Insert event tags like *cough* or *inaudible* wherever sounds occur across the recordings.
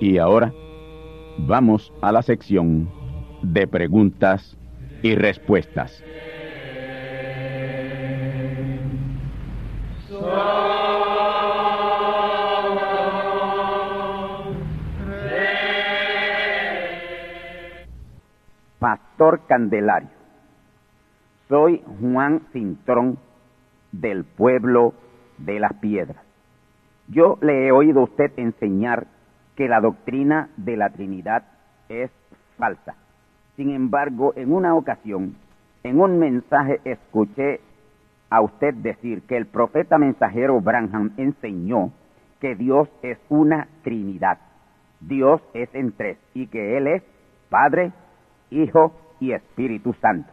Y ahora vamos a la sección de preguntas y respuestas. Pastor Candelario, soy Juan Cintrón del pueblo de las piedras. Yo le he oído a usted enseñar que la doctrina de la Trinidad es falsa. Sin embargo, en una ocasión, en un mensaje, escuché a usted decir que el profeta mensajero Branham enseñó que Dios es una Trinidad. Dios es en tres y que Él es Padre, Hijo y Espíritu Santo.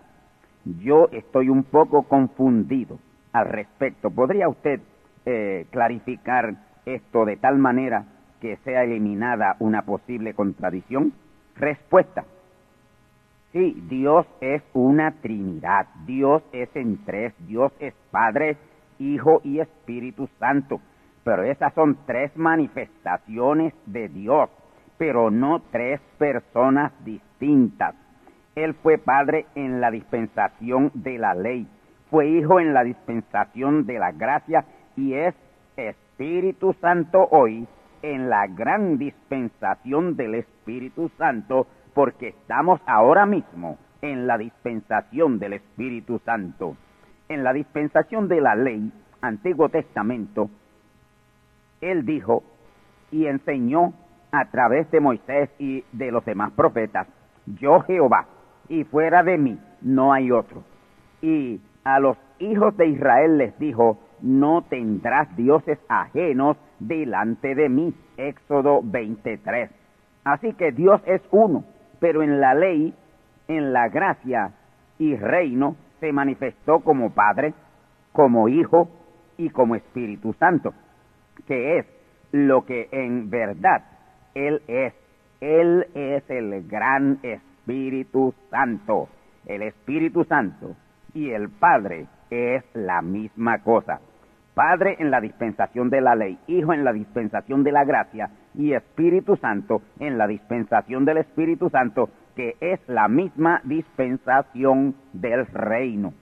Yo estoy un poco confundido al respecto. ¿Podría usted eh, clarificar esto de tal manera que sea eliminada una posible contradicción? Respuesta. Sí, Dios es una Trinidad. Dios es en tres. Dios es Padre, Hijo y Espíritu Santo. Pero esas son tres manifestaciones de Dios, pero no tres personas distintas. Él fue Padre en la dispensación de la ley, fue Hijo en la dispensación de la gracia y es Espíritu Santo hoy en la gran dispensación del Espíritu Santo, porque estamos ahora mismo en la dispensación del Espíritu Santo. En la dispensación de la ley, Antiguo Testamento, Él dijo y enseñó a través de Moisés y de los demás profetas, yo Jehová, y fuera de mí no hay otro. Y a los hijos de Israel les dijo, no tendrás dioses ajenos delante de mí. Éxodo 23. Así que Dios es uno, pero en la ley, en la gracia y reino se manifestó como Padre, como Hijo y como Espíritu Santo, que es lo que en verdad Él es. Él es el gran Espíritu Santo. El Espíritu Santo y el Padre es la misma cosa. Padre en la dispensación de la ley, Hijo en la dispensación de la gracia y Espíritu Santo en la dispensación del Espíritu Santo, que es la misma dispensación del reino.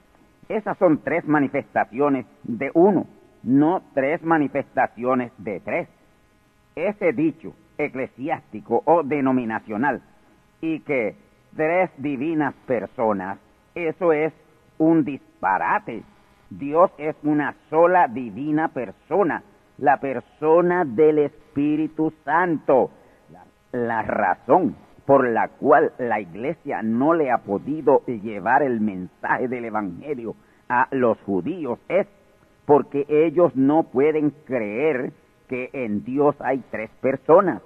Esas son tres manifestaciones de uno, no tres manifestaciones de tres. Ese dicho eclesiástico o denominacional y que tres divinas personas, eso es un disparate Dios es una sola divina persona, la persona del Espíritu Santo. La, razón por la cual la iglesia no le ha podido llevar el mensaje del Evangelio a los judíos es porque ellos no pueden creer que en Dios hay tres personas.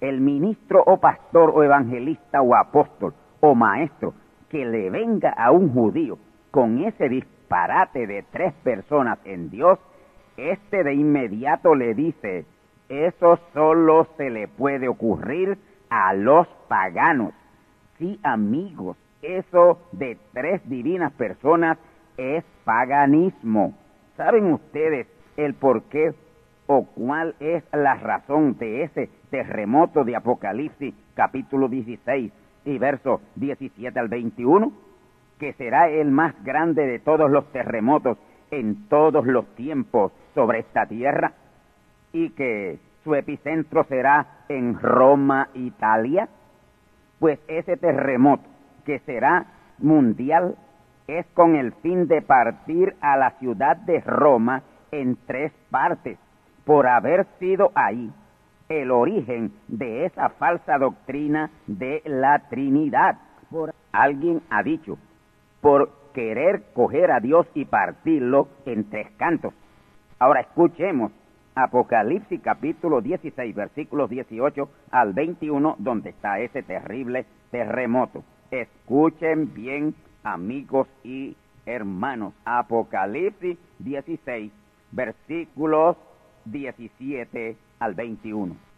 El ministro o pastor o evangelista o apóstol o maestro que le venga a un judío con ese disparate de tres personas en Dios, este de inmediato le dice, eso solo se le puede ocurrir a los paganos. Sí, amigos, eso de tres divinas personas es paganismo. ¿Saben ustedes el por qué o cuál es la razón de ese terremoto de Apocalipsis capítulo 16 y versos 17 al 21? Que será el más grande de todos los terremotos en todos los tiempos sobre esta tierra y que su epicentro será en Roma, Italia. Pues ese terremoto que será mundial es con el fin de partir a la ciudad de Roma en tres partes, por haber sido ahí el origen de esa falsa doctrina de la Trinidad. Por, alguien ha dicho, por querer coger a Dios y partirlo en tres cantos. Ahora escuchemos Apocalipsis capítulo 16, versículos 18 al 21, donde está ese terrible terremoto. Escuchen bien, amigos y hermanos. Apocalipsis 16, versículos 17 al 21.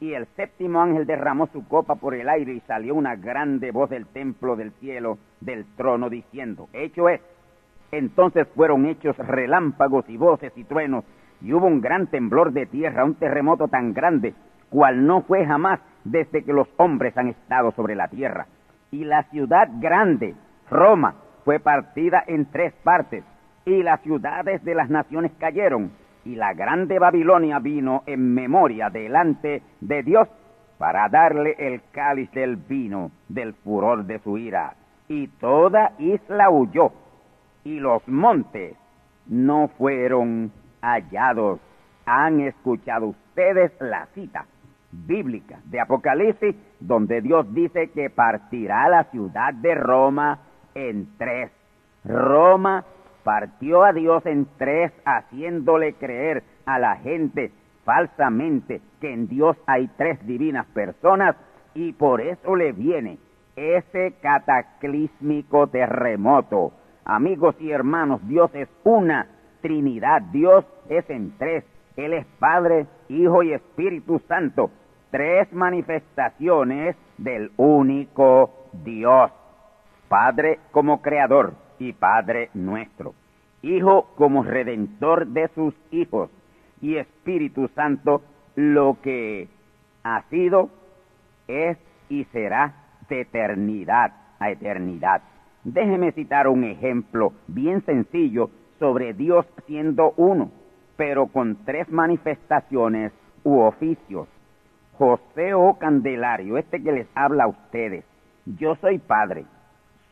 Y el séptimo ángel derramó su copa por el aire y salió una grande voz del templo del cielo del trono diciendo, hecho es. Entonces fueron hechos relámpagos y voces y truenos y hubo un gran temblor de tierra, un terremoto tan grande, cual no fue jamás desde que los hombres han estado sobre la tierra. Y la ciudad grande, Roma, fue partida en tres partes, y las ciudades de las naciones cayeron, y la grande Babilonia vino en memoria delante de Dios para darle el cáliz del vino del furor de su ira. Y toda isla huyó, y los montes no fueron hallados. ¿Han escuchado ustedes la cita bíblica de Apocalipsis donde Dios dice que partirá la ciudad de Roma en tres? Roma partió a Dios en tres haciéndole creer a la gente falsamente que en Dios hay tres divinas personas y por eso le viene ese cataclísmico terremoto. Amigos y hermanos, Dios es una Trinidad. Dios es en tres. Él es Padre, Hijo y Espíritu Santo. Tres manifestaciones del único Dios. Padre como creador y Padre nuestro. Hijo como redentor de sus hijos. Y Espíritu Santo lo que ha sido, es y será de eternidad a eternidad. Déjeme citar un ejemplo bien sencillo sobre Dios siendo uno, pero con tres manifestaciones u oficios. José O. Candelario, este que les habla a ustedes, yo soy padre,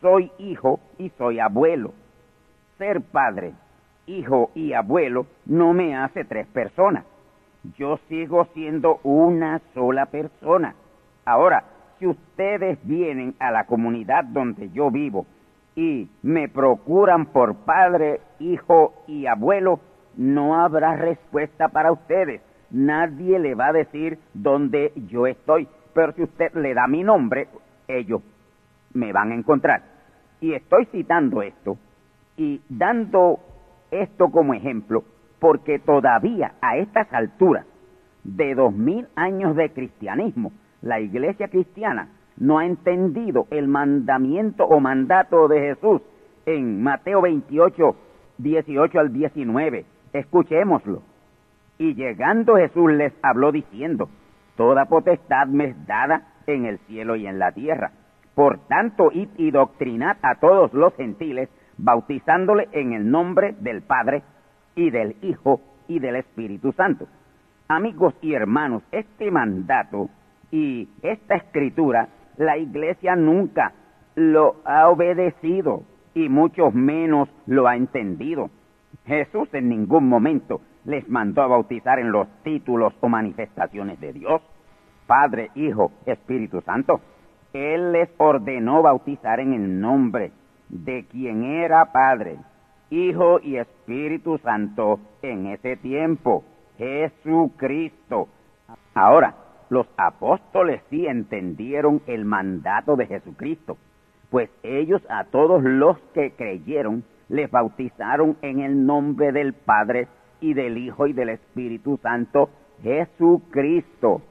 soy hijo y soy abuelo. Ser padre, hijo y abuelo no me hace tres personas. Yo sigo siendo una sola persona. Ahora, si ustedes vienen a la comunidad donde yo vivo y me procuran por padre, hijo y abuelo, no habrá respuesta para ustedes. Nadie le va a decir dónde yo estoy. Pero si usted le da mi nombre, ellos me van a encontrar. Y estoy citando esto y dando esto como ejemplo porque todavía a estas alturas de dos mil años de cristianismo, la iglesia cristiana no ha entendido el mandamiento o mandato de Jesús en Mateo 28, 18 al 19. Escuchémoslo. Y llegando Jesús les habló diciendo, Toda potestad me es dada en el cielo y en la tierra. Por tanto, id y doctrinad a todos los gentiles, bautizándole en el nombre del Padre y del Hijo y del Espíritu Santo. Amigos y hermanos, este mandato y esta escritura la iglesia nunca lo ha obedecido y mucho menos lo ha entendido. Jesús en ningún momento les mandó a bautizar en los títulos o manifestaciones de Dios, Padre, Hijo, Espíritu Santo. Él les ordenó bautizar en el nombre de quien era Padre, Hijo y Espíritu Santo en ese tiempo. Jesucristo. Ahora, los apóstoles sí entendieron el mandato de Jesucristo, pues ellos a todos los que creyeron les bautizaron en el nombre del Padre y del Hijo y del Espíritu Santo, Jesucristo.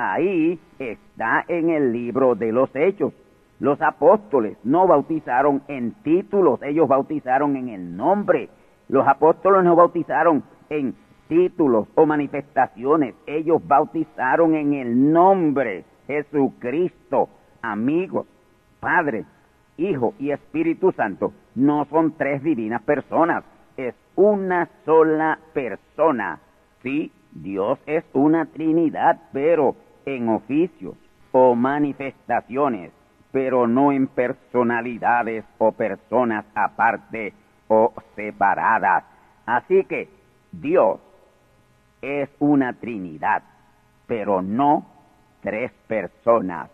Ahí está en el libro de los Hechos. Los apóstoles no bautizaron en títulos, ellos bautizaron en el nombre. Los apóstoles no bautizaron en títulos o manifestaciones, ellos bautizaron en el nombre Jesucristo. Amigos, Padre, Hijo y Espíritu Santo no son tres divinas personas, es una sola persona. Sí, Dios es una Trinidad, pero en oficios o manifestaciones, pero no en personalidades o personas aparte o separadas. Así que Dios es una Trinidad, pero no tres personas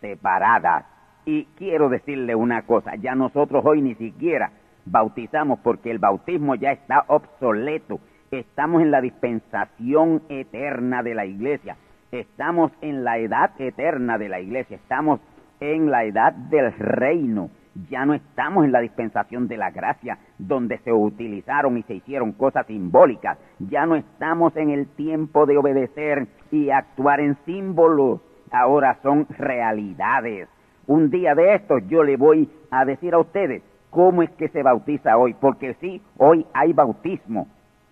separadas. Y quiero decirle una cosa, ya nosotros hoy ni siquiera bautizamos porque el bautismo ya está obsoleto. Estamos en la dispensación eterna de la iglesia. Estamos en la edad eterna de la iglesia. Estamos en la edad del reino. Ya no estamos en la dispensación de la gracia, donde se utilizaron y se hicieron cosas simbólicas. Ya no estamos en el tiempo de obedecer y actuar en símbolos. Ahora son realidades. Un día de estos yo le voy a decir a ustedes cómo es que se bautiza hoy, porque sí, hoy hay bautismo,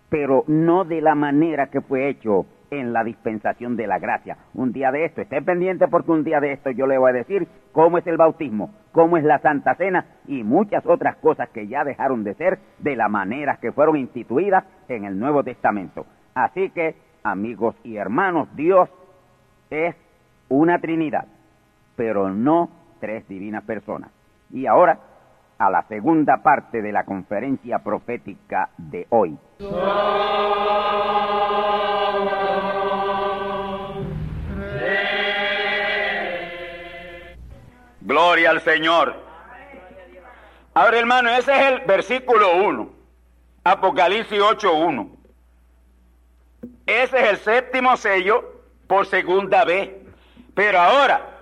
pero no de la manera que fue hecho en la dispensación de la gracia. Un día de esto, esté pendiente porque un día de esto yo le voy a decir cómo es el bautismo, cómo es la Santa Cena y muchas otras cosas que ya dejaron de ser de la manera que fueron instituidas en el Nuevo Testamento. Así que, amigos y hermanos, Dios es una Trinidad, pero no tres divinas personas. Y ahora, a la segunda parte de la conferencia profética de hoy. Gloria al Señor. Ahora, hermano, ese es el versículo 1. Apocalipsis 8.1. Ese es el séptimo sello por segunda vez. Pero ahora,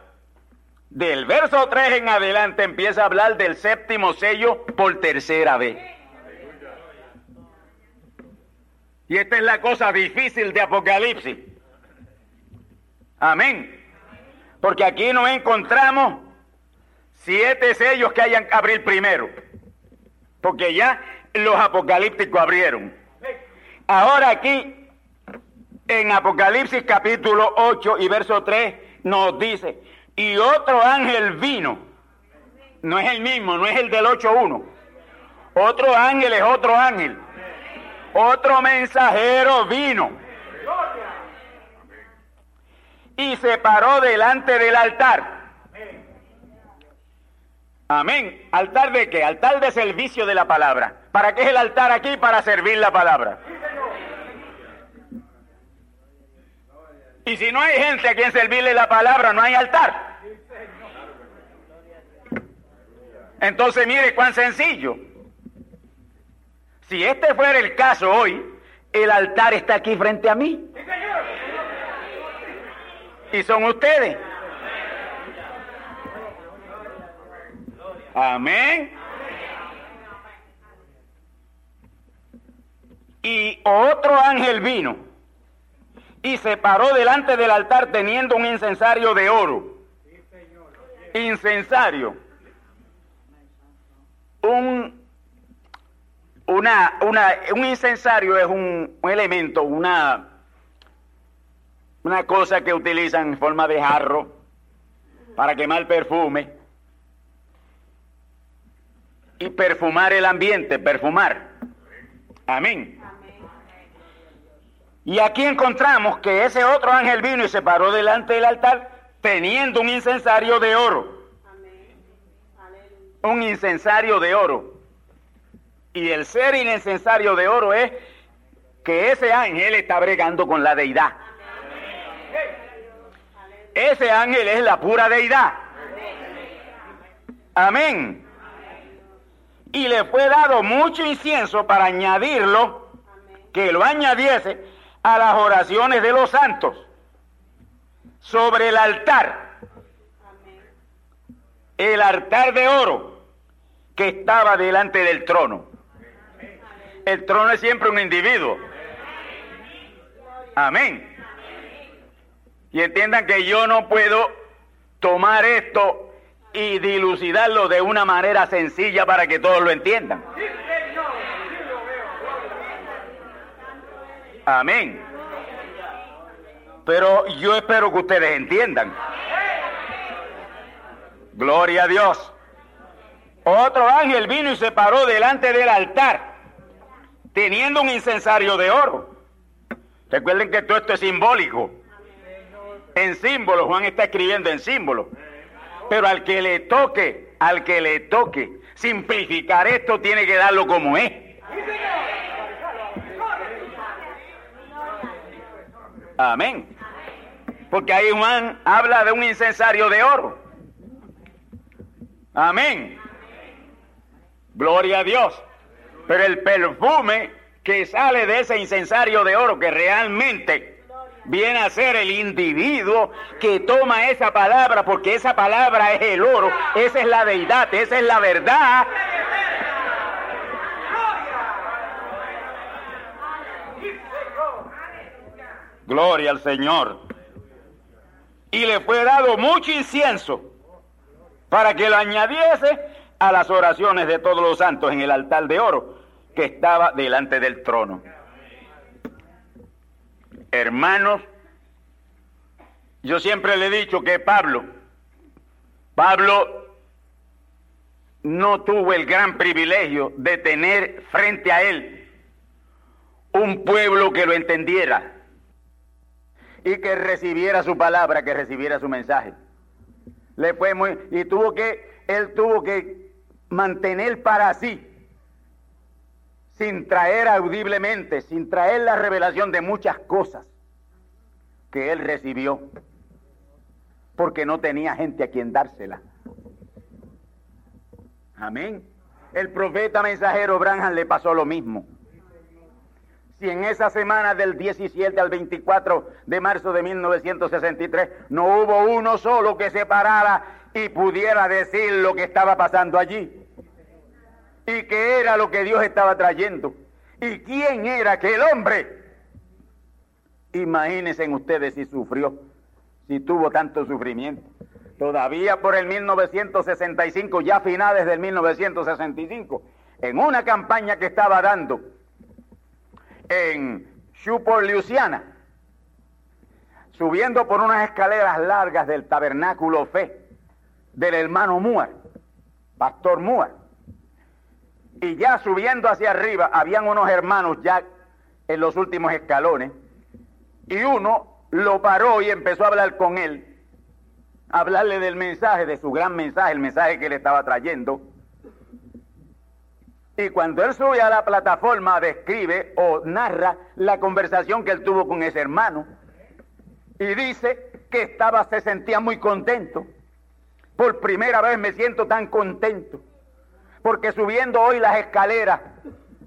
del verso 3 en adelante empieza a hablar del séptimo sello por tercera vez. Y esta es la cosa difícil de Apocalipsis. Amén. Porque aquí no encontramos siete sellos que hayan que abrir primero. Porque ya los apocalípticos abrieron. Ahora aquí, en Apocalipsis capítulo 8 y verso 3, nos dice, y otro ángel vino. No es el mismo, no es el del 8.1. Otro ángel es otro ángel. Otro mensajero vino. Y se paró delante del altar. Amén. ¿Altar de qué? Altar de servicio de la palabra. ¿Para qué es el altar aquí? Para servir la palabra. Y si no hay gente a quien servirle la palabra, no hay altar. Entonces mire cuán sencillo. Si este fuera el caso hoy, el altar está aquí frente a mí. Y son ustedes. Amén. Y otro ángel vino y se paró delante del altar teniendo un incensario de oro. Incensario. Un, una, una, un incensario es un, un elemento, una, una cosa que utilizan en forma de jarro para quemar perfume y perfumar el ambiente, perfumar. Amén. Y aquí encontramos que ese otro ángel vino y se paró delante del altar teniendo un incensario de oro. Un incensario de oro. Y el ser incensario de oro es que ese ángel está bregando con la deidad. Ese ángel es la pura deidad. Amén. Y le fue dado mucho incienso para añadirlo, que lo añadiese a las oraciones de los santos sobre el altar. El altar de oro que estaba delante del trono. El trono es siempre un individuo. Amén. Y entiendan que yo no puedo tomar esto y dilucidarlo de una manera sencilla para que todos lo entiendan. Amén. Pero yo espero que ustedes entiendan. Gloria a Dios. Otro ángel vino y se paró delante del altar, teniendo un incensario de oro. Recuerden que todo esto es simbólico. En símbolo, Juan está escribiendo en símbolo. Pero al que le toque, al que le toque simplificar esto, tiene que darlo como es. Amén. Porque ahí Juan habla de un incensario de oro. Amén. Gloria a Dios. Pero el perfume que sale de ese incensario de oro, que realmente viene a ser el individuo que toma esa palabra, porque esa palabra es el oro, esa es la deidad, esa es la verdad. Gloria al Señor. Y le fue dado mucho incienso para que lo añadiese a las oraciones de todos los santos en el altar de oro que estaba delante del trono. Hermanos, yo siempre le he dicho que Pablo, Pablo no tuvo el gran privilegio de tener frente a él un pueblo que lo entendiera y que recibiera su palabra, que recibiera su mensaje. Le fue muy y tuvo que él tuvo que mantener para sí sin traer audiblemente, sin traer la revelación de muchas cosas que él recibió, porque no tenía gente a quien dársela. Amén. El profeta mensajero Branham le pasó lo mismo. Si en esa semana del 17 al 24 de marzo de 1963 no hubo uno solo que se parara y pudiera decir lo que estaba pasando allí, y qué era lo que Dios estaba trayendo, y quién era aquel hombre. Imagínense ustedes si sufrió, si tuvo tanto sufrimiento. Todavía por el 1965, ya finales del 1965, en una campaña que estaba dando en Shupor, Luisiana, subiendo por unas escaleras largas del tabernáculo fe del hermano Muar, pastor Muar y ya subiendo hacia arriba, habían unos hermanos ya en los últimos escalones, y uno lo paró y empezó a hablar con él, a hablarle del mensaje, de su gran mensaje, el mensaje que le estaba trayendo. Y cuando él sube a la plataforma, describe o narra la conversación que él tuvo con ese hermano. Y dice que estaba, se sentía muy contento. Por primera vez me siento tan contento porque subiendo hoy las escaleras,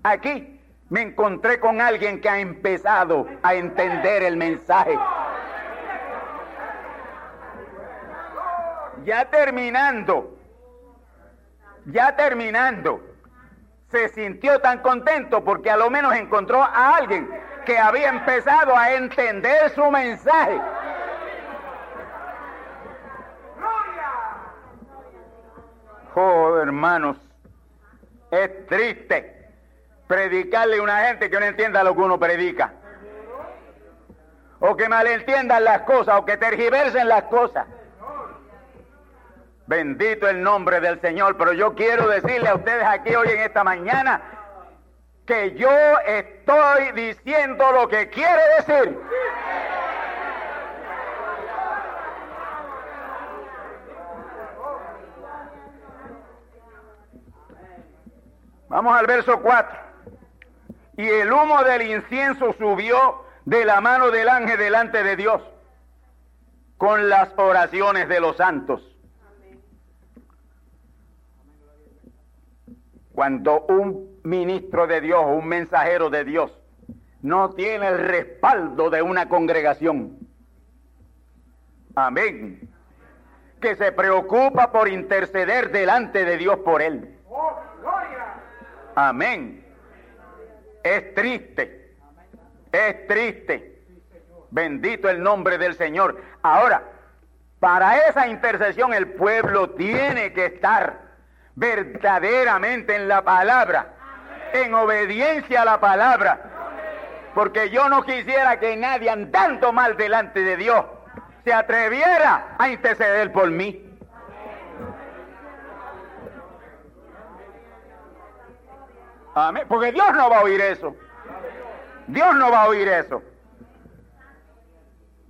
aquí me encontré con alguien que ha empezado a entender el mensaje. Ya terminando, ya terminando, se sintió tan contento porque a lo menos encontró a alguien que había empezado a entender su mensaje. Oh, hermanos, es triste predicarle a una gente que no entienda lo que uno predica. O que malentiendan las cosas, o que tergiversen las cosas. Bendito el nombre del Señor, pero yo quiero decirle a ustedes aquí hoy en esta mañana que yo estoy diciendo lo que quiere decir. Vamos al verso 4. Y el humo del incienso subió de la mano del ángel delante de Dios con las oraciones de los santos. Cuando un ministro de Dios un mensajero de Dios no tiene el respaldo de una congregación, amén, que se preocupa por interceder delante de Dios por él. Amén. Es triste, es triste. Bendito el nombre del Señor. Ahora, para esa intercesión el pueblo tiene que estar verdaderamente en la palabra, en obediencia a la palabra. Porque yo no quisiera que nadie andando mal delante de Dios se atreviera a interceder por mí. Amén. Porque Dios no va a oír eso. Dios no va a oír eso.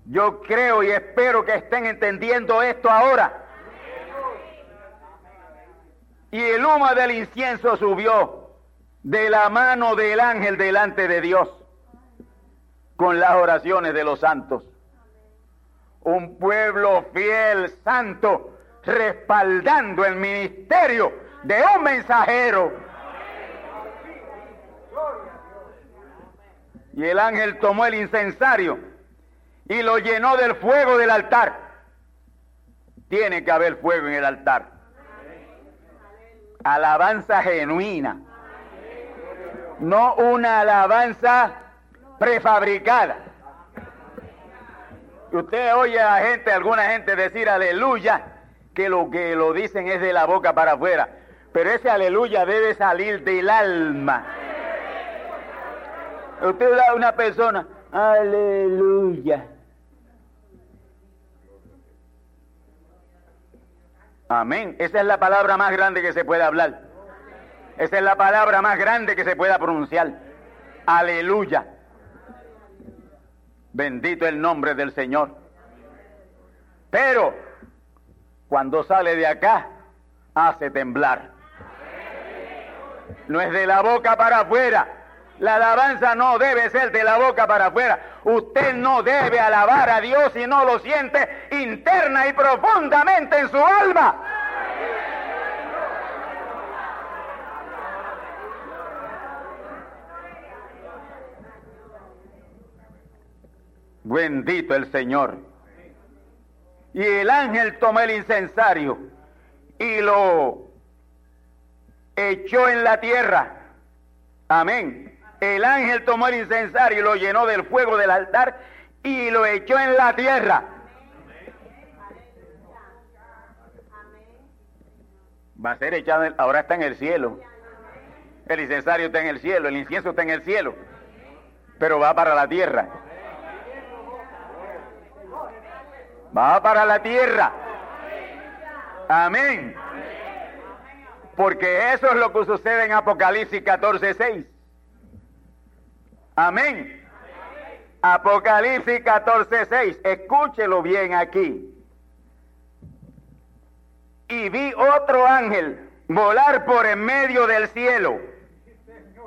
Yo creo y espero que estén entendiendo esto ahora. Y el humo del incienso subió de la mano del ángel delante de Dios con las oraciones de los santos. Un pueblo fiel, santo, respaldando el ministerio de un mensajero Y el ángel tomó el incensario y lo llenó del fuego del altar. Tiene que haber fuego en el altar. Alabanza genuina. No una alabanza prefabricada. Usted oye a gente, alguna gente decir aleluya, que lo que lo dicen es de la boca para afuera. Pero ese aleluya debe salir del alma. Usted da a una persona, aleluya. Amén. Esa es la palabra más grande que se puede hablar. Esa es la palabra más grande que se pueda pronunciar. Aleluya. Bendito el nombre del Señor. Pero cuando sale de acá, hace temblar. No es de la boca para afuera, la alabanza no debe ser de la boca para afuera. Usted no debe alabar a Dios si no lo siente interna y profundamente en su alma. Bendito el Señor. Y el ángel tomó el incensario y lo echó en la tierra. Amén el ángel tomó el incensario y lo llenó del fuego del altar y lo echó en la tierra. Va a ser echado, ahora está en el cielo. El incensario está en el cielo, el incienso está en el cielo, pero va para la tierra. Va para la tierra. Amén. Porque eso es lo que sucede en Apocalipsis 14, 6. Amén. Apocalipsis 14, 6. Escúchelo bien aquí. Y vi otro ángel volar por en medio del cielo.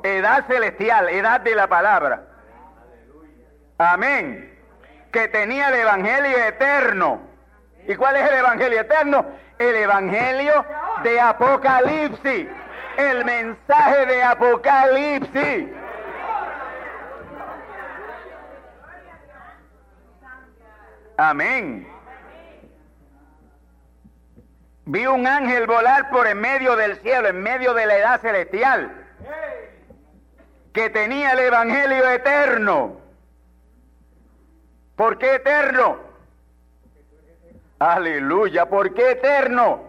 Edad celestial, edad de la palabra. Amén. Que tenía el Evangelio eterno. ¿Y cuál es el Evangelio eterno? El Evangelio de Apocalipsis. El mensaje de Apocalipsis. Amén. Vi un ángel volar por en medio del cielo, en medio de la edad celestial, que tenía el Evangelio eterno. ¿Por qué eterno? Aleluya, ¿por qué eterno?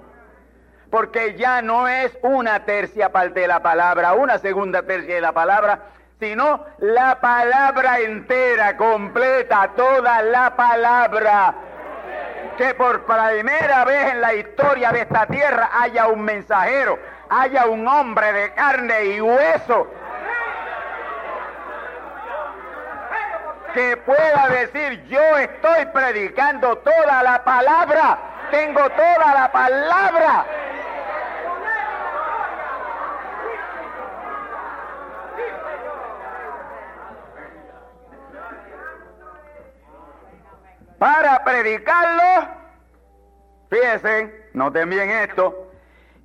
Porque ya no es una tercia parte de la palabra, una segunda tercia de la palabra, sino la palabra entera, completa, toda la palabra. Que por primera vez en la historia de esta tierra haya un mensajero, haya un hombre de carne y hueso que pueda decir yo estoy predicando toda la palabra, tengo toda la palabra. Para predicarlo, fíjense, noten bien esto,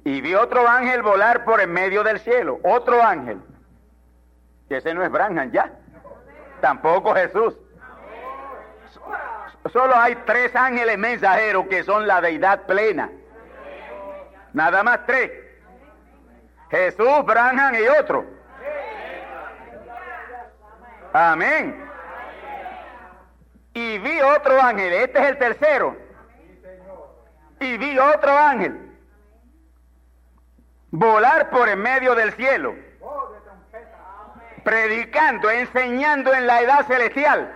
Y vi otro ángel volar por en medio del cielo, otro ángel. Que ese no es Branham ya. Tampoco Jesús. Solo hay tres ángeles mensajeros que son la deidad plena. Nada más tres. Jesús, Branham y otro. Amén. Vi otro ángel, este es el tercero. Y vi otro ángel volar por en medio del cielo, predicando, enseñando en la edad celestial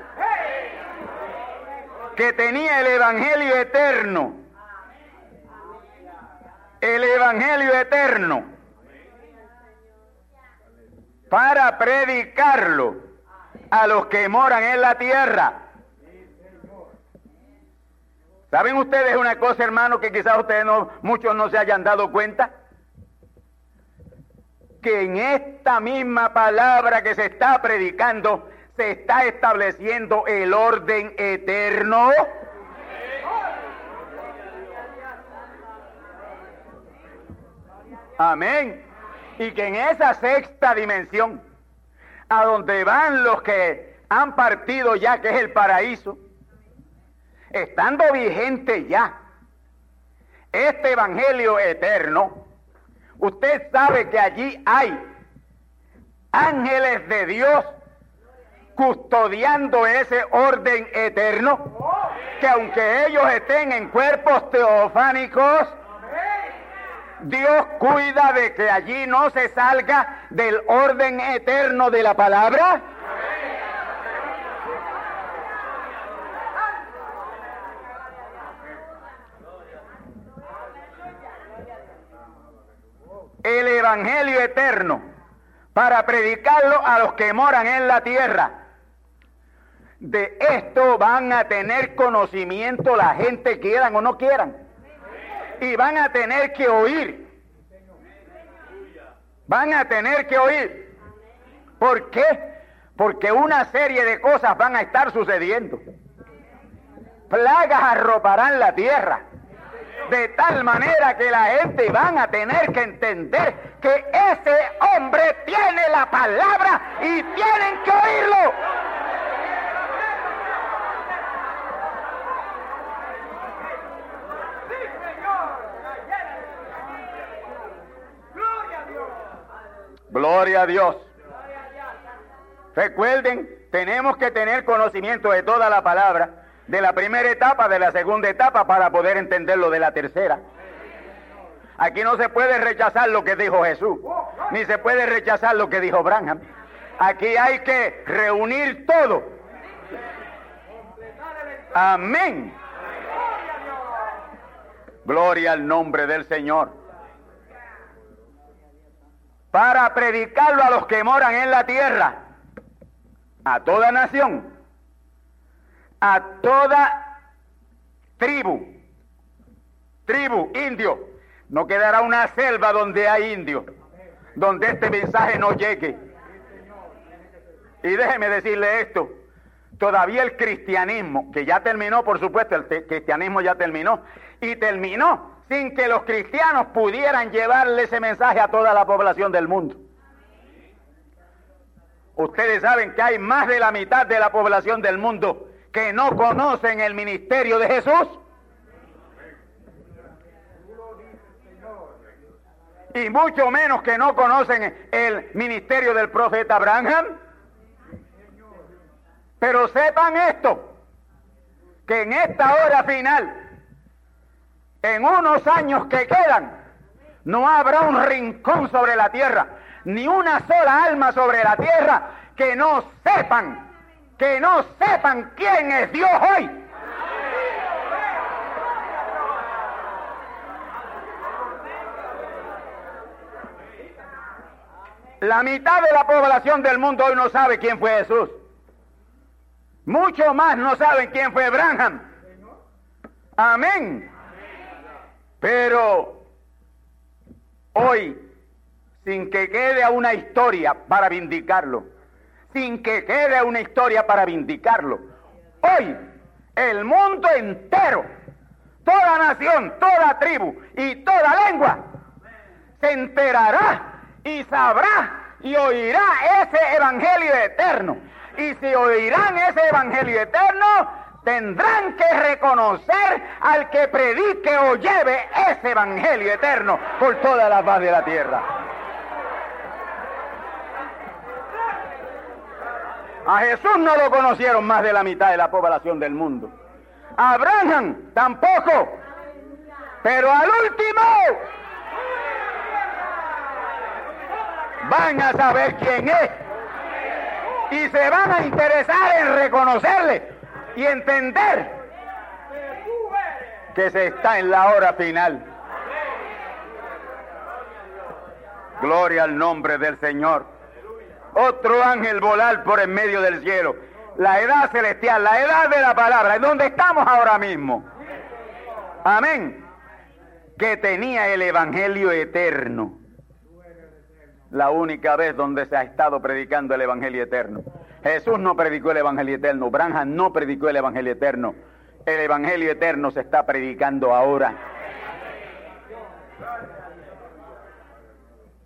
que tenía el Evangelio eterno. El Evangelio eterno. Para predicarlo a los que moran en la tierra. ¿Saben ustedes una cosa, hermano, que quizás ustedes no, muchos no se hayan dado cuenta? Que en esta misma palabra que se está predicando se está estableciendo el orden eterno. Amén. Y que en esa sexta dimensión, a donde van los que han partido ya, que es el paraíso, estando vigente ya este evangelio eterno, usted sabe que allí hay ángeles de Dios custodiando ese orden eterno, que aunque ellos estén en cuerpos teofánicos, Dios cuida de que allí no se salga del orden eterno de la palabra. El Evangelio eterno para predicarlo a los que moran en la tierra. De esto van a tener conocimiento la gente quieran o no quieran. Y van a tener que oír. Van a tener que oír. ¿Por qué? Porque una serie de cosas van a estar sucediendo. Plagas arroparán la tierra. De tal manera que la gente van a tener que entender que ese hombre tiene la palabra y tienen que oírlo. Gloria a Dios. Recuerden, tenemos que tener conocimiento de toda la palabra, de la primera etapa, de la segunda etapa, para poder entender lo de la tercera. Aquí no se puede rechazar lo que dijo Jesús, ni se puede rechazar lo que dijo Branham. Aquí hay que reunir todo. Amén. Gloria al nombre del Señor para predicarlo a los que moran en la tierra, a toda nación, a toda tribu, tribu, indio. No quedará una selva donde hay indios, donde este mensaje no llegue. Y déjeme decirle esto, todavía el cristianismo, que ya terminó, por supuesto, el cristianismo ya terminó, y terminó sin que los cristianos pudieran llevarle ese mensaje a toda la población del mundo. Ustedes saben que hay más de la mitad de la población del mundo que no conocen el ministerio de Jesús. Y mucho menos que no conocen el ministerio del profeta Abraham. Pero sepan esto, que en esta hora final en unos años que quedan, no habrá un rincón sobre la tierra, ni una sola alma sobre la tierra que no sepan, que no sepan quién es Dios hoy. La mitad de la población del mundo hoy no sabe quién fue Jesús. Mucho más no saben quién fue Abraham. Amén. Pero hoy, sin que quede una historia para vindicarlo, sin que quede una historia para vindicarlo, hoy el mundo entero, toda nación, toda tribu y toda lengua se enterará y sabrá y oirá ese evangelio eterno. Y si oirán ese evangelio eterno, tendrán que reconocer al que predique o lleve ese evangelio eterno por toda la paz de la tierra. A Jesús no lo conocieron más de la mitad de la población del mundo. A Abraham tampoco. Pero al último van a saber quién es. Y se van a interesar en reconocerle y entender que se está en la hora final. Gloria al nombre del Señor. Otro ángel volar por en medio del cielo. La edad celestial, la edad de la palabra, es donde estamos ahora mismo. Amén. Que tenía el Evangelio eterno. La única vez donde se ha estado predicando el Evangelio eterno. Jesús no predicó el Evangelio eterno, Branham no predicó el Evangelio eterno. El Evangelio eterno se está predicando ahora.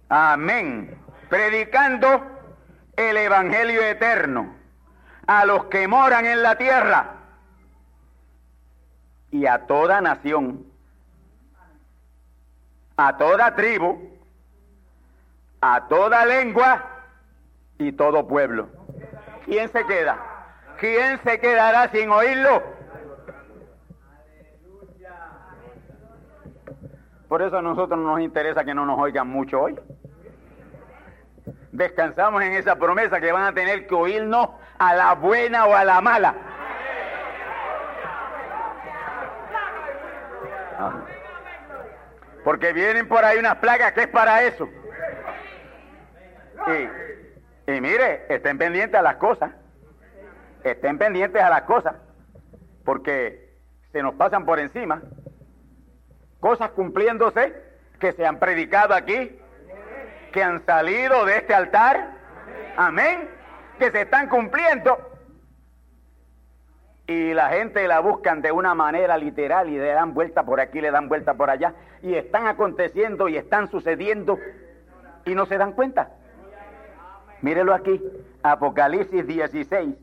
Amén. Predicando el Evangelio eterno a los que moran en la tierra y a toda nación, a toda tribu, a toda lengua y todo pueblo. ¿Quién se queda? ¿Quién se quedará sin oírlo? Por eso a nosotros nos interesa que no nos oigan mucho hoy. Descansamos en esa promesa que van a tener que oírnos a la buena o a la mala. Porque vienen por ahí unas plagas que es para eso. Y, y mire, estén pendientes a las cosas. Estén pendientes a las cosas. Porque se nos pasan por encima. Cosas cumpliéndose que se han predicado aquí, que han salido de este altar. Amén. Que se están cumpliendo. Y la gente la buscan de una manera literal y le dan vuelta por aquí, le dan vuelta por allá. Y están aconteciendo y están sucediendo y no se dan cuenta. Mírelo aquí, Apocalipsis 16.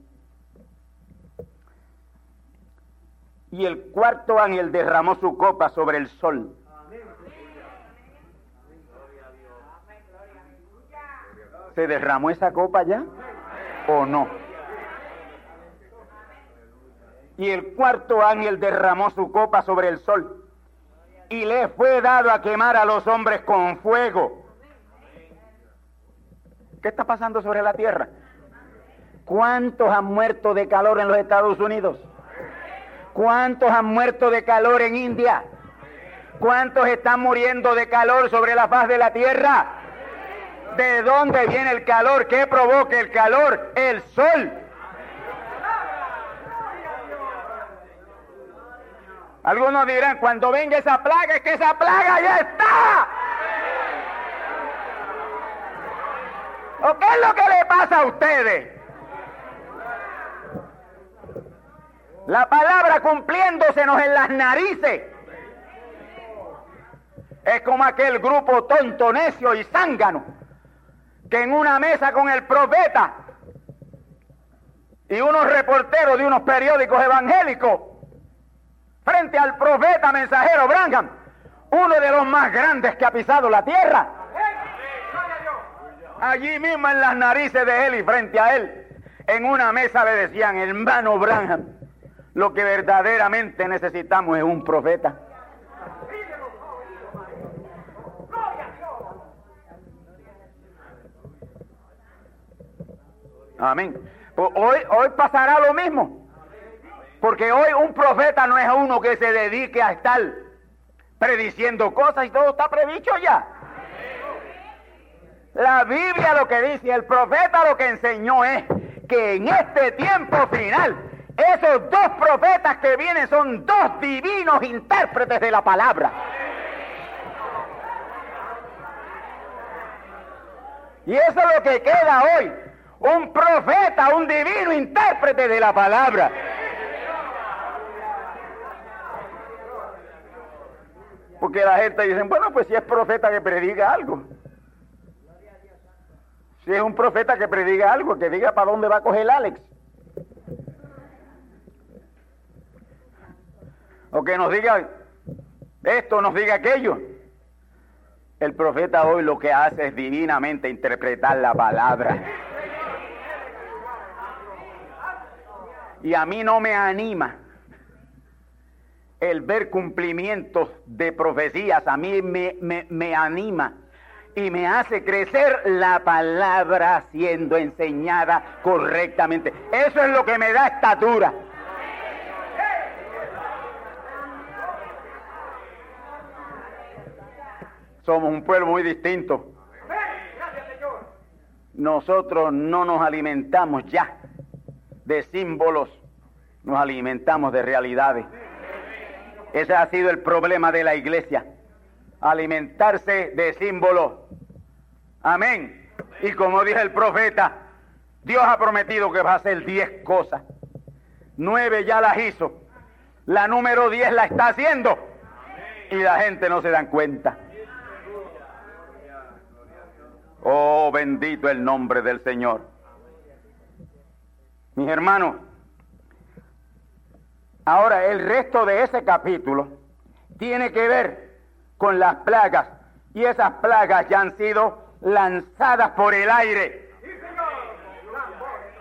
Y el cuarto ángel derramó su copa sobre el sol. ¿Se derramó esa copa ya o no? Y el cuarto ángel derramó su copa sobre el sol y le fue dado a quemar a los hombres con fuego. ¿Qué está pasando sobre la tierra? ¿Cuántos han muerto de calor en los Estados Unidos? ¿Cuántos han muerto de calor en India? ¿Cuántos están muriendo de calor sobre la faz de la tierra? ¿De dónde viene el calor? ¿Qué provoca el calor? El sol. Algunos dirán, cuando venga esa plaga, es que esa plaga ya está. ¿O qué es lo que le pasa a ustedes? La palabra cumpliéndosenos en las narices. Es como aquel grupo tonto, necio y zángano que en una mesa con el profeta y unos reporteros de unos periódicos evangélicos frente al profeta mensajero Branham, uno de los más grandes que ha pisado la tierra, allí mismo en las narices de él y frente a él, en una mesa le decían, hermano Branham, lo que verdaderamente necesitamos es un profeta. Amén. Pues hoy, hoy pasará lo mismo. Porque hoy un profeta no es uno que se dedique a estar prediciendo cosas y todo está predicho ya. La Biblia lo que dice, el profeta lo que enseñó es que en este tiempo final, esos dos profetas que vienen son dos divinos intérpretes de la palabra. Y eso es lo que queda hoy. Un profeta, un divino intérprete de la palabra. Porque la gente dice, bueno, pues si es profeta que prediga algo. Si es un profeta que prediga algo, que diga para dónde va a coger Alex. O que nos diga esto, nos diga aquello. El profeta hoy lo que hace es divinamente interpretar la palabra. Y a mí no me anima el ver cumplimientos de profecías, a mí me, me, me anima y me hace crecer la palabra siendo enseñada correctamente. Eso es lo que me da estatura. Somos un pueblo muy distinto. Nosotros no nos alimentamos ya de símbolos, nos alimentamos de realidades. Ese ha sido el problema de la iglesia, alimentarse de símbolos. Amén. Y como dice el profeta, Dios ha prometido que va a hacer diez cosas. Nueve ya las hizo. La número diez la está haciendo. Y la gente no se dan cuenta. Oh, bendito el nombre del Señor. Mis hermanos, ahora el resto de ese capítulo tiene que ver con las plagas. Y esas plagas ya han sido lanzadas por el aire,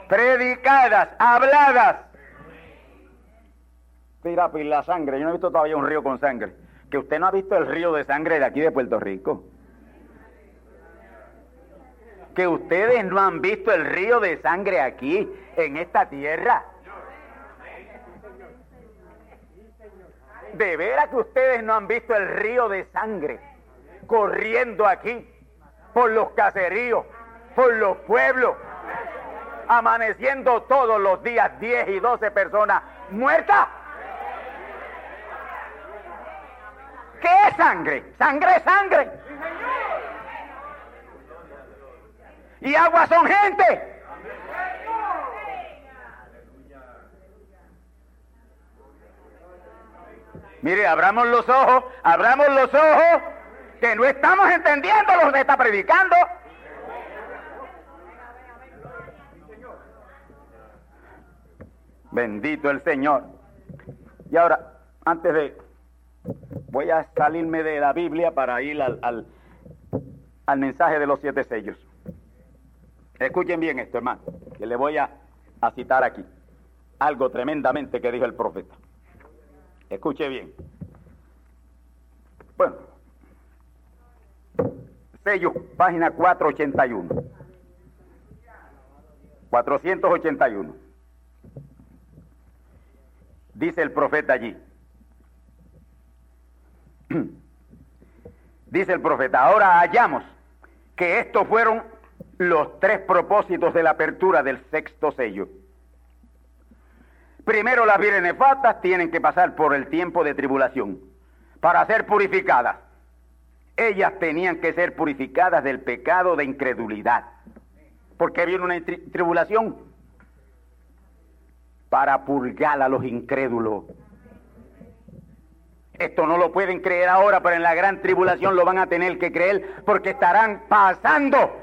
predicadas, habladas. Tira la sangre. Yo no he visto todavía un río con sangre. Que usted no ha visto el río de sangre de aquí de Puerto Rico. Que ustedes no han visto el río de sangre aquí, en esta tierra. De veras que ustedes no han visto el río de sangre corriendo aquí por los caseríos, por los pueblos, amaneciendo todos los días 10 y 12 personas muertas. ¿Qué es sangre? Sangre es sangre. Y agua son gente. Mire, abramos los ojos, abramos los ojos que no estamos entendiendo lo que está predicando. Bendito el Señor. Y ahora, antes de... Voy a salirme de la Biblia para ir al, al, al mensaje de los siete sellos. Escuchen bien esto, hermano, que le voy a, a citar aquí. Algo tremendamente que dijo el profeta. Escuche bien. Bueno, sello, página 481. 481. Dice el profeta allí. *clears throat* Dice el profeta, ahora hallamos que estos fueron los tres propósitos de la apertura del sexto sello. Primero las vírgenes tienen que pasar por el tiempo de tribulación para ser purificadas ellas tenían que ser purificadas del pecado de incredulidad. Porque viene una tribulación para purgar a los incrédulos. Esto no lo pueden creer ahora, pero en la gran tribulación lo van a tener que creer porque estarán pasando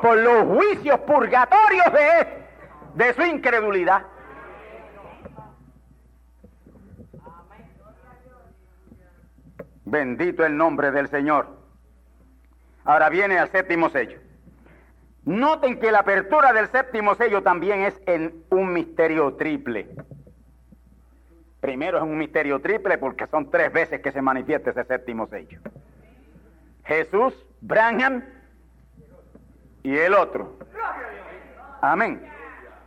por los juicios purgatorios de, de su incredulidad. Bendito el nombre del Señor. Ahora viene al séptimo sello. Noten que la apertura del séptimo sello también es en un misterio triple. Primero es un misterio triple porque son tres veces que se manifiesta ese séptimo sello. Jesús, Branham y el otro. Amén.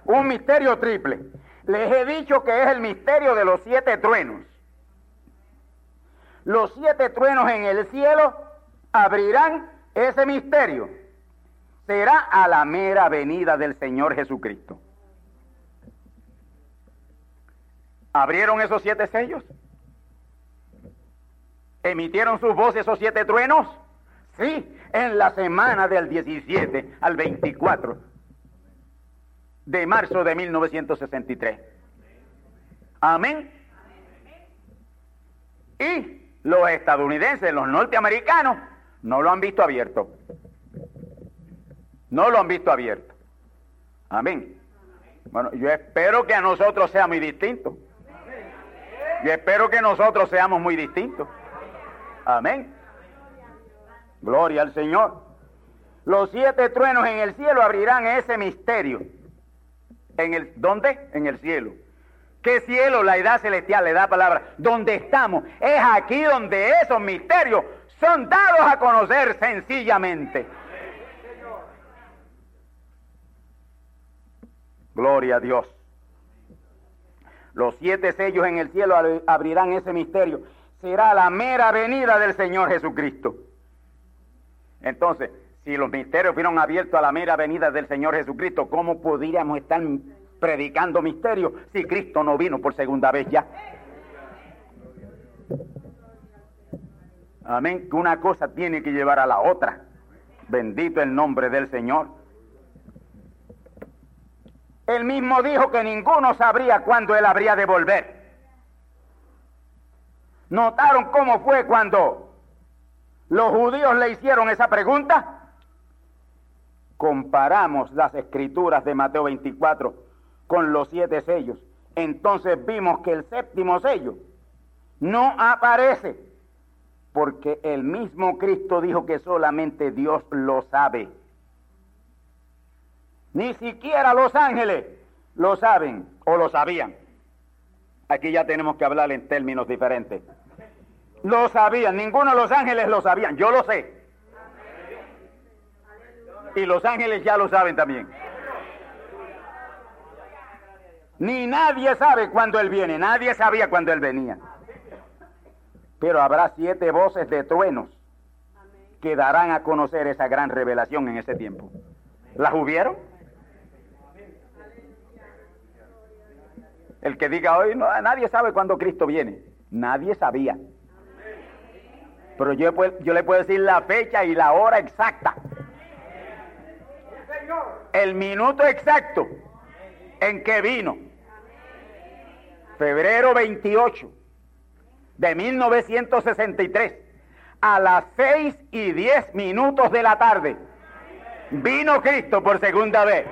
Un misterio triple. Les he dicho que es el misterio de los siete truenos los siete truenos en el cielo abrirán ese misterio. Será a la mera venida del Señor Jesucristo. ¿Abrieron esos siete sellos? ¿Emitieron sus voces esos siete truenos? Sí, en la semana del 17 al 24 de marzo de 1963. Amén. Y los estadounidenses, los norteamericanos, no lo han visto abierto. No lo han visto abierto. Amén. Bueno, yo espero que a nosotros sea muy distinto. Yo espero que nosotros seamos muy distintos. Amén. Gloria al Señor. Los siete truenos en el cielo abrirán ese misterio. ¿En el dónde? En el cielo. ¿Qué cielo? La edad celestial, la edad palabra. Donde estamos. Es aquí donde esos misterios son dados a conocer sencillamente. Gloria a Dios. Los siete sellos en el cielo abrirán ese misterio. Será la mera venida del Señor Jesucristo. Entonces, si los misterios fueron abiertos a la mera venida del Señor Jesucristo, ¿cómo podríamos estar predicando misterios si Cristo no vino por segunda vez ya? Amén, que una cosa tiene que llevar a la otra. Bendito el nombre del Señor. Él mismo dijo que ninguno sabría cuándo él habría de volver. ¿Notaron cómo fue cuando los judíos le hicieron esa pregunta? Comparamos las escrituras de Mateo 24 con los siete sellos. Entonces vimos que el séptimo sello no aparece porque el mismo Cristo dijo que solamente Dios lo sabe. Ni siquiera los ángeles lo saben o lo sabían. Aquí ya tenemos que hablar en términos diferentes. Lo sabían, ninguno de los ángeles lo sabían, yo lo sé. Y los ángeles ya lo saben también. Ni nadie sabe cuándo Él viene, nadie sabía cuándo Él venía. Pero habrá siete voces de truenos que darán a conocer esa gran revelación en ese tiempo. ¿Las hubieron? El que diga hoy, no, nadie sabe cuándo Cristo viene. Nadie sabía. Pero yo, le puedo decir la fecha y la hora exacta. El minuto exacto en que vino. Febrero 28 de 1963 a las 6 y 10 minutos de la tarde. Vino Cristo por segunda vez.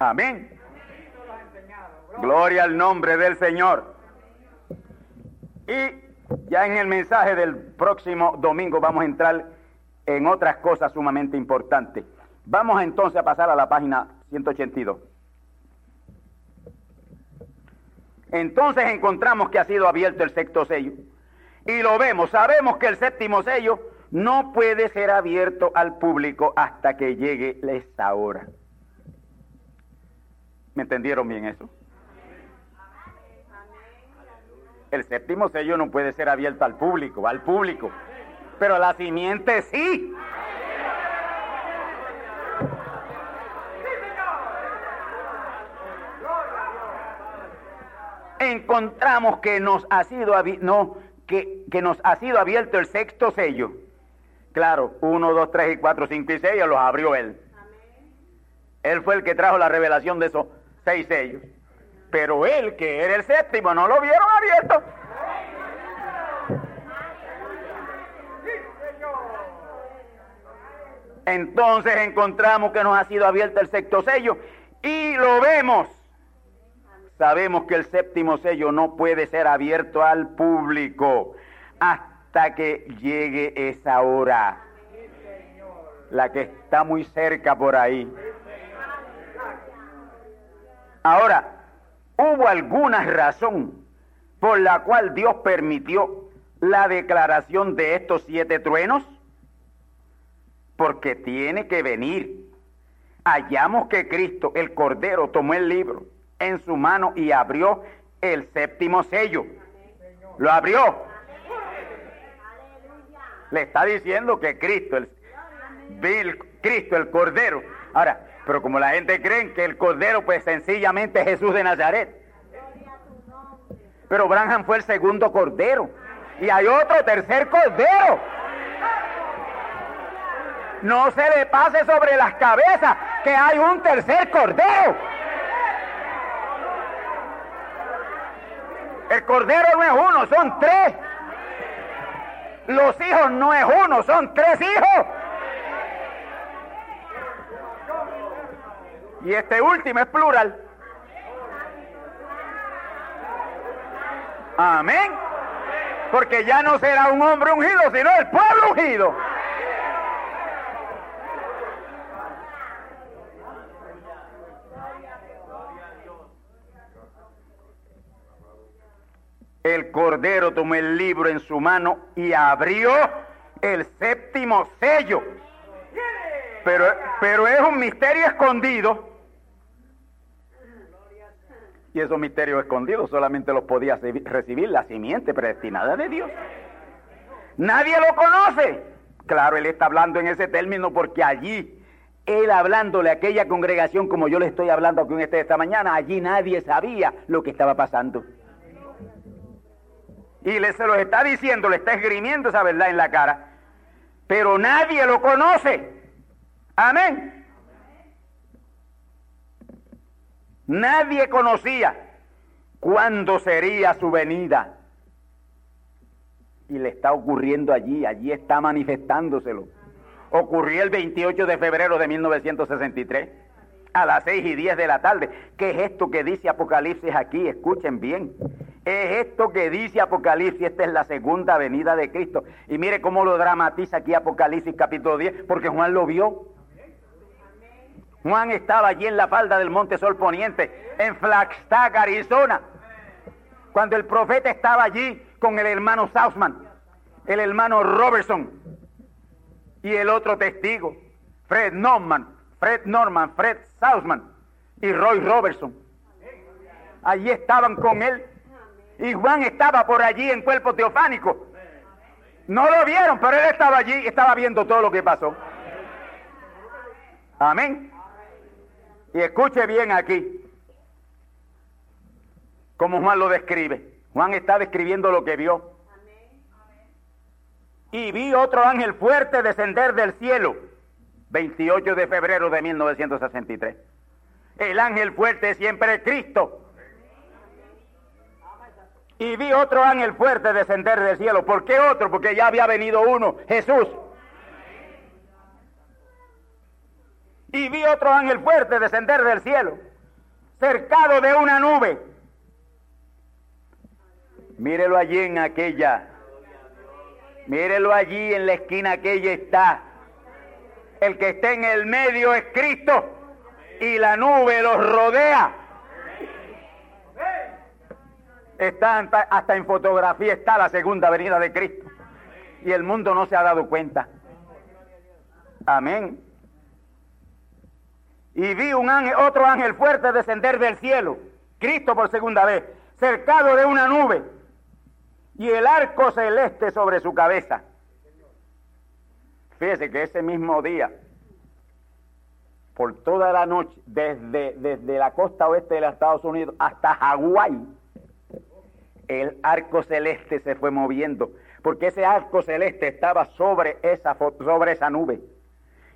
Amén. Gloria al nombre del Señor. Y ya en el mensaje del próximo domingo vamos a entrar en otras cosas sumamente importantes. Vamos entonces a pasar a la página 182. Entonces encontramos que ha sido abierto el sexto sello. Y lo vemos, sabemos que el séptimo sello no puede ser abierto al público hasta que llegue esta hora. ¿Me entendieron bien eso? El séptimo sello no puede ser abierto al público, al público. Pero la simiente sí. Encontramos que nos ha sido no, que, que nos ha sido abierto el sexto sello. Claro, uno, dos, tres y cuatro, cinco y seis los abrió él. Él fue el que trajo la revelación de esos seis sellos. Pero él, que era el séptimo, no lo vieron abierto. Entonces encontramos que nos ha sido abierto el sexto sello y lo vemos. Sabemos que el séptimo sello no puede ser abierto al público hasta que llegue esa hora. La que está muy cerca por ahí. Ahora, ¿hubo alguna razón por la cual Dios permitió la declaración de estos siete truenos? Porque tiene que venir. Hallamos que Cristo, el Cordero, tomó el libro en su mano y abrió el séptimo sello. Lo abrió. Le está diciendo que Cristo, el, Cristo, el Cordero. Ahora, pero como la gente cree que el Cordero, pues sencillamente Jesús de Nazaret. Pero Branham fue el segundo Cordero. Y hay otro tercer Cordero. No se le pase sobre las cabezas que hay un tercer Cordero. El Cordero no es uno, son tres. Los hijos no es uno, son tres hijos. Y este último es plural. Amén. Porque ya no será un hombre ungido, sino el pueblo ungido. El cordero tomó el libro en su mano y abrió el séptimo sello. Pero, pero es un misterio escondido. Y esos misterios escondidos solamente los podía recibir la simiente predestinada de Dios. Nadie lo conoce. Claro, él está hablando en ese término porque allí, él hablándole a aquella congregación como yo le estoy hablando con este esta mañana, allí nadie sabía lo que estaba pasando. Y le se lo está diciendo, le está esgrimiendo esa verdad en la cara. Pero nadie lo conoce. Amén. Nadie conocía cuándo sería su venida. Y le está ocurriendo allí, allí está manifestándoselo. Ocurrió el 28 de febrero de 1963, a las 6 y 10 de la tarde. ¿Qué es esto que dice Apocalipsis aquí? Escuchen bien. Es esto que dice Apocalipsis, esta es la segunda venida de Cristo. Y mire cómo lo dramatiza aquí Apocalipsis capítulo 10, porque Juan lo vio. Juan estaba allí en la falda del Monte Sol Poniente, en Flagstaff, Arizona, cuando el profeta estaba allí con el hermano Sausman, el hermano Robertson y el otro testigo, Fred Norman, Fred Norman, Fred Sausman y Roy Robertson. Allí estaban con él y Juan estaba por allí en cuerpo teofánico. No lo vieron, pero él estaba allí, estaba viendo todo lo que pasó. Amén. Y escuche bien aquí cómo Juan lo describe. Juan está describiendo lo que vio. Y vi otro ángel fuerte descender del cielo, 28 de febrero de 1963. El ángel fuerte siempre es Cristo. Y vi otro ángel fuerte descender del cielo. ¿Por qué otro? Porque ya había venido uno, Jesús. Y vi otro ángel fuerte descender del cielo, cercado de una nube. Mírelo allí en aquella, mírelo allí en la esquina aquella está. El que está en el medio es Cristo y la nube los rodea. Está hasta en fotografía está la segunda venida de Cristo y el mundo no se ha dado cuenta. Amén y vi un ángel, otro ángel fuerte descender del cielo, Cristo por segunda vez, cercado de una nube, y el arco celeste sobre su cabeza. Fíjese que ese mismo día, por toda la noche, desde, desde la costa oeste de los Estados Unidos hasta Hawái, el arco celeste se fue moviendo, porque ese arco celeste estaba sobre esa, sobre esa nube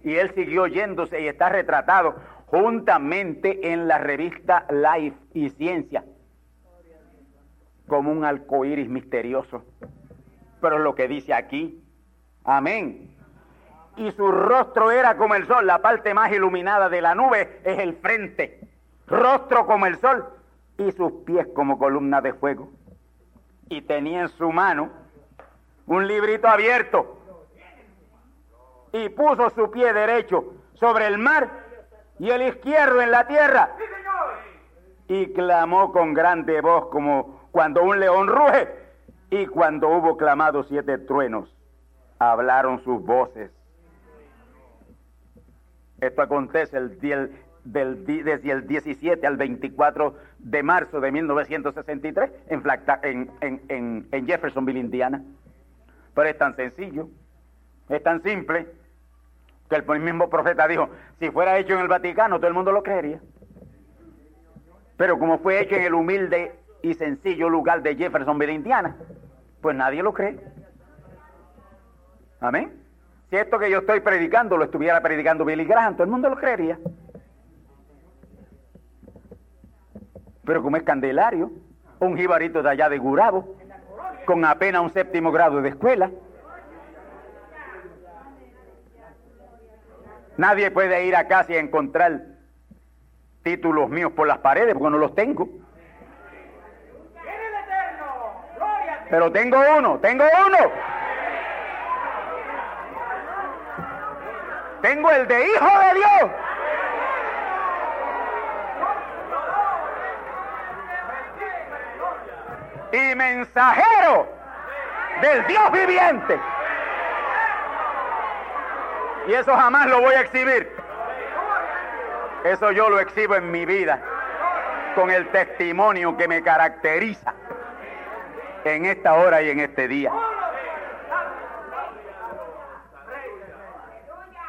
y él siguió yéndose y está retratado juntamente en la revista Life y Ciencia como un arcoíris misterioso. Pero lo que dice aquí, amén. Y su rostro era como el sol, la parte más iluminada de la nube es el frente, rostro como el sol y sus pies como columna de fuego. Y tenía en su mano un librito abierto y puso su pie derecho sobre el mar y el izquierdo en la tierra. Y clamó con grande voz como cuando un león ruge. Y cuando hubo clamado siete truenos, hablaron sus voces. Esto acontece el del, desde el 17 al 24 de marzo de 1963 en, en, en, en Jeffersonville, Indiana. Pero es tan sencillo, es tan simple que el mismo profeta dijo, si fuera hecho en el Vaticano, todo el mundo lo creería. Pero como fue hecho en el humilde y sencillo lugar de Jeffersonville, Indiana, pues nadie lo cree. Amén. Si esto que yo estoy predicando lo estuviera predicando Billy Graham, todo el mundo lo creería. Pero como es Candelario, un jibarito de allá de Gurabo, con apenas un séptimo grado de escuela. Nadie puede ir a casa y encontrar títulos míos por las paredes porque no los tengo. Pero tengo uno, tengo uno. Tengo el de Hijo de Dios. Y mensajero del Dios viviente. Y eso jamás lo voy a exhibir. Eso yo lo exhibo en mi vida con el testimonio que me caracteriza en esta hora y en este día.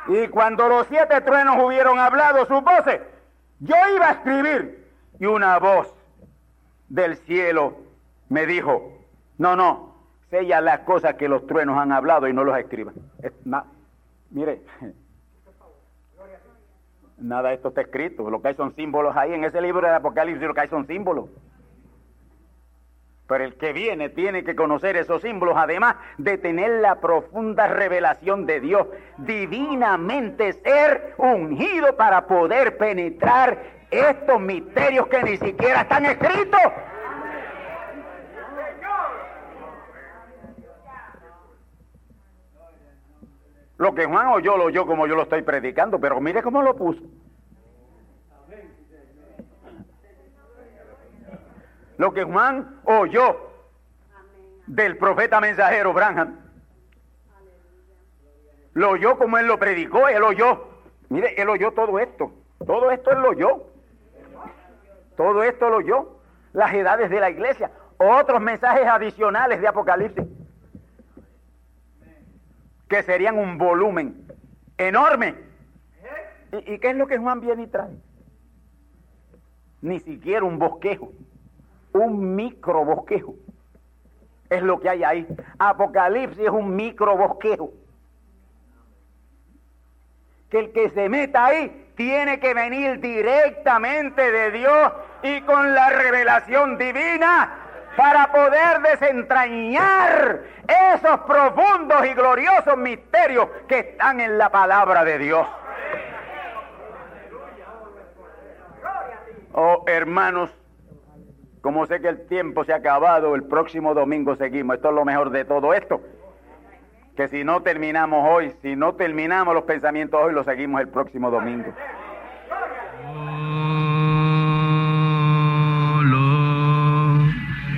Y cuando los siete truenos hubieron hablado sus voces, yo iba a escribir. Y una voz del cielo me dijo, no, no, sella las cosas que los truenos han hablado y no los escriban. Mire, nada de esto está escrito, lo que hay son símbolos ahí en ese libro de Apocalipsis, lo que hay son símbolos. Pero el que viene tiene que conocer esos símbolos, además de tener la profunda revelación de Dios, divinamente ser ungido para poder penetrar estos misterios que ni siquiera están escritos. Lo que Juan oyó, lo oyó como yo lo estoy predicando, pero mire cómo lo puso. Lo que Juan oyó del profeta mensajero Branham, lo oyó como él lo predicó, él oyó. Mire, él oyó todo esto. Todo esto él lo oyó. Todo esto lo oyó. Las edades de la iglesia. Otros mensajes adicionales de Apocalipsis. Que serían un volumen enorme. ¿Y, ¿Y, qué es lo que Juan viene y trae? Ni siquiera un bosquejo un micro bosquejo. Es lo que hay ahí. Apocalipsis es un micro bosquejo. Que el que se meta ahí tiene que venir directamente de Dios y con la revelación divina para poder desentrañar esos profundos y gloriosos misterios que están en la palabra de Dios. Oh, hermanos, como sé que el tiempo se ha acabado, el próximo domingo seguimos. Esto es lo mejor de todo esto. Que si no terminamos hoy, si no terminamos los pensamientos hoy, lo seguimos el próximo domingo.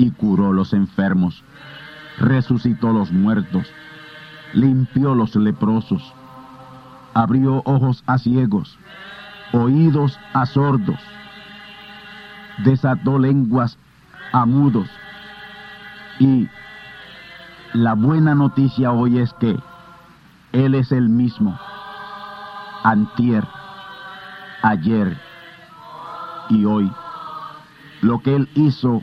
y curó los enfermos, resucitó los muertos, limpió los leprosos, abrió ojos a ciegos, oídos a sordos, desató lenguas a mudos, y la buena noticia hoy es que Él es el mismo, antier, ayer y hoy. Lo que Él hizo